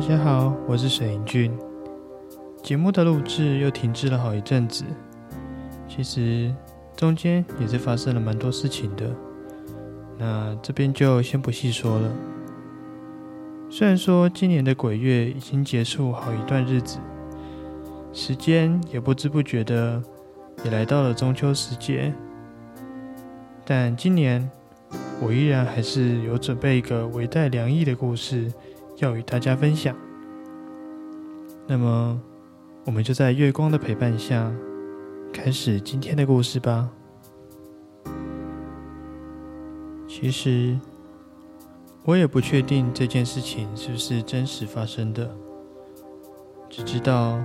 大家好，我是水银俊。节目的录制又停滞了好一阵子，其实中间也是发生了蛮多事情的。那这边就先不细说了。虽然说今年的鬼月已经结束好一段日子，时间也不知不觉的也来到了中秋时节，但今年我依然还是有准备一个微带凉意的故事要与大家分享。那么，我们就在月光的陪伴下，开始今天的故事吧。其实。我也不确定这件事情是不是真实发生的，只知道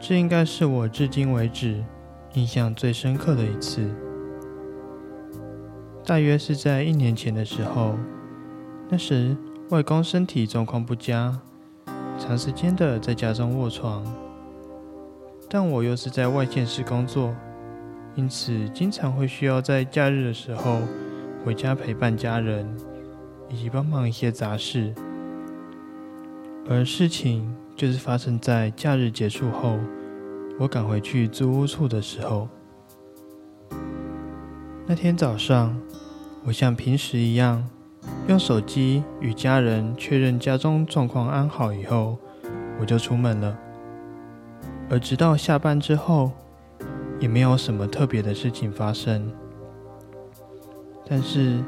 这应该是我至今为止印象最深刻的一次。大约是在一年前的时候，那时外公身体状况不佳，长时间的在家中卧床，但我又是在外县市工作，因此经常会需要在假日的时候回家陪伴家人。以及帮忙一些杂事，而事情就是发生在假日结束后，我赶回去租屋处的时候。那天早上，我像平时一样，用手机与家人确认家中状况安好以后，我就出门了。而直到下班之后，也没有什么特别的事情发生。但是。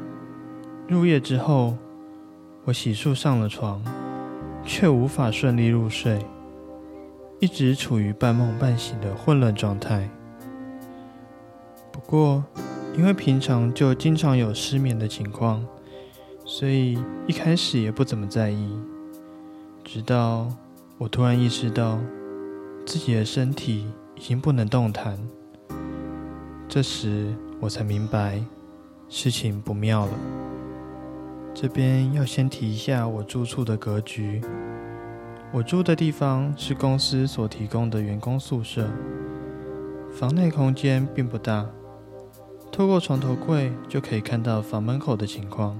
入夜之后，我洗漱上了床，却无法顺利入睡，一直处于半梦半醒的混乱状态。不过，因为平常就经常有失眠的情况，所以一开始也不怎么在意。直到我突然意识到自己的身体已经不能动弹，这时我才明白事情不妙了。这边要先提一下我住处的格局。我住的地方是公司所提供的员工宿舍，房内空间并不大，透过床头柜就可以看到房门口的情况。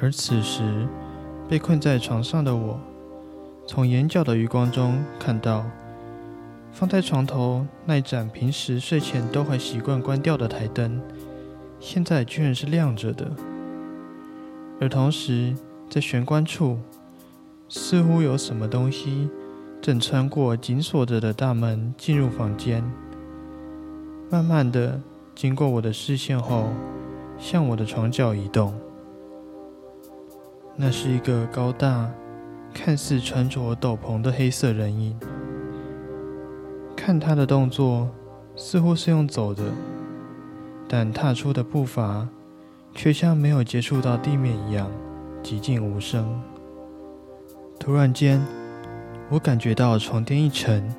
而此时被困在床上的我，从眼角的余光中看到，放在床头那盏平时睡前都还习惯关掉的台灯，现在居然是亮着的。而同时，在玄关处，似乎有什么东西正穿过紧锁着的大门进入房间，慢慢的经过我的视线后，向我的床角移动。那是一个高大、看似穿着斗篷的黑色人影。看他的动作，似乎是用走的，但踏出的步伐。却像没有接触到地面一样寂静无声。突然间，我感觉到床垫一沉，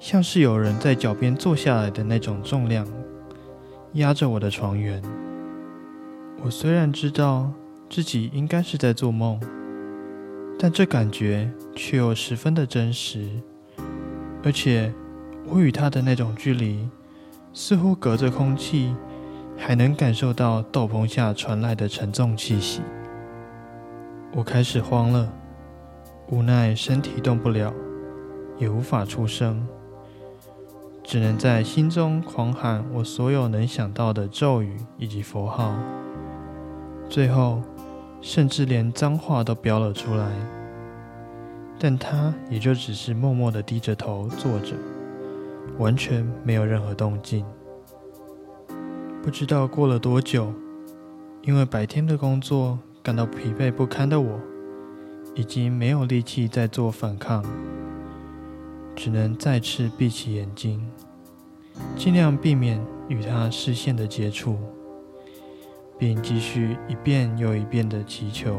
像是有人在脚边坐下来的那种重量，压着我的床缘。我虽然知道自己应该是在做梦，但这感觉却又十分的真实，而且我与他的那种距离，似乎隔着空气。还能感受到斗篷下传来的沉重气息，我开始慌了，无奈身体动不了，也无法出声，只能在心中狂喊我所有能想到的咒语以及佛号，最后甚至连脏话都飙了出来。但他也就只是默默的低着头坐着，完全没有任何动静。不知道过了多久，因为白天的工作感到疲惫不堪的我，已经没有力气再做反抗，只能再次闭起眼睛，尽量避免与他视线的接触，并继续一遍又一遍的祈求，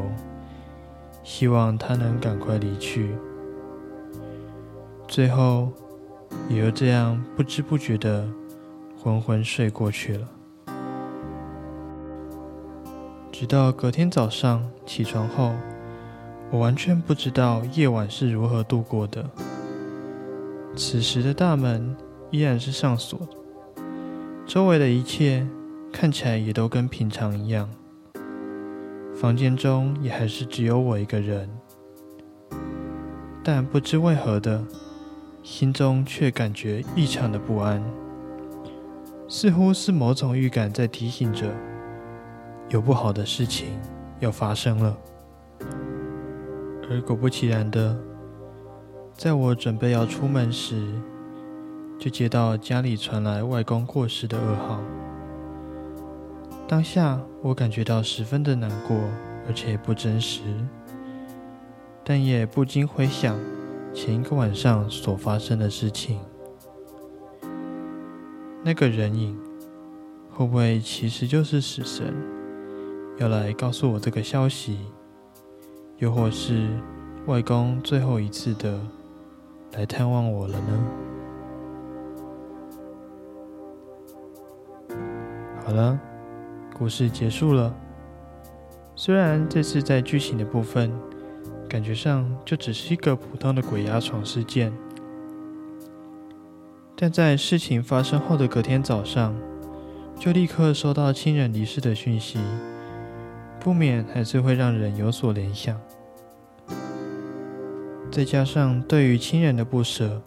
希望他能赶快离去。最后，也就这样不知不觉的昏昏睡过去了。直到隔天早上起床后，我完全不知道夜晚是如何度过的。此时的大门依然是上锁的，周围的一切看起来也都跟平常一样。房间中也还是只有我一个人，但不知为何的，心中却感觉异常的不安，似乎是某种预感在提醒着，有不好的事情要发生了。而果不其然的，在我准备要出门时，就接到家里传来外公过世的噩耗。当下我感觉到十分的难过，而且不真实，但也不禁回想前一个晚上所发生的事情。那个人影会不会其实就是死神，要来告诉我这个消息？又或是外公最后一次的来探望我了呢？好了，故事结束了。虽然这次在剧情的部分，感觉上就只是一个普通的鬼压床事件，但在事情发生后的隔天早上，就立刻收到亲人离世的讯息。不免还是会让人有所联想，再加上对于亲人的不舍，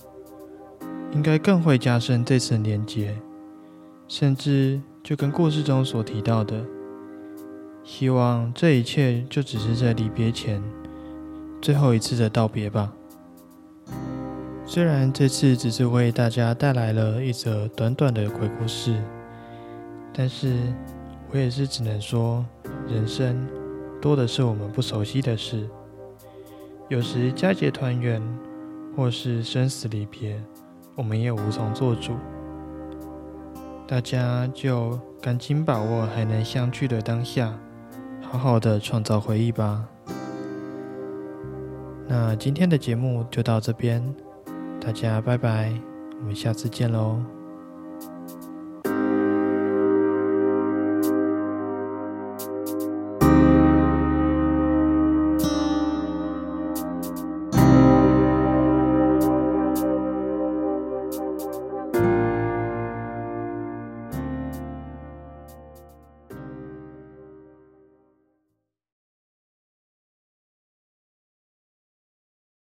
应该更会加深这层连结，甚至就跟故事中所提到的，希望这一切就只是在离别前最后一次的道别吧。虽然这次只是为大家带来了一则短短的鬼故事，但是我也是只能说。人生多的是我们不熟悉的事，有时佳节团圆，或是生死离别，我们也无从做主。大家就赶紧把握还能相聚的当下，好好的创造回忆吧。那今天的节目就到这边，大家拜拜，我们下次见喽。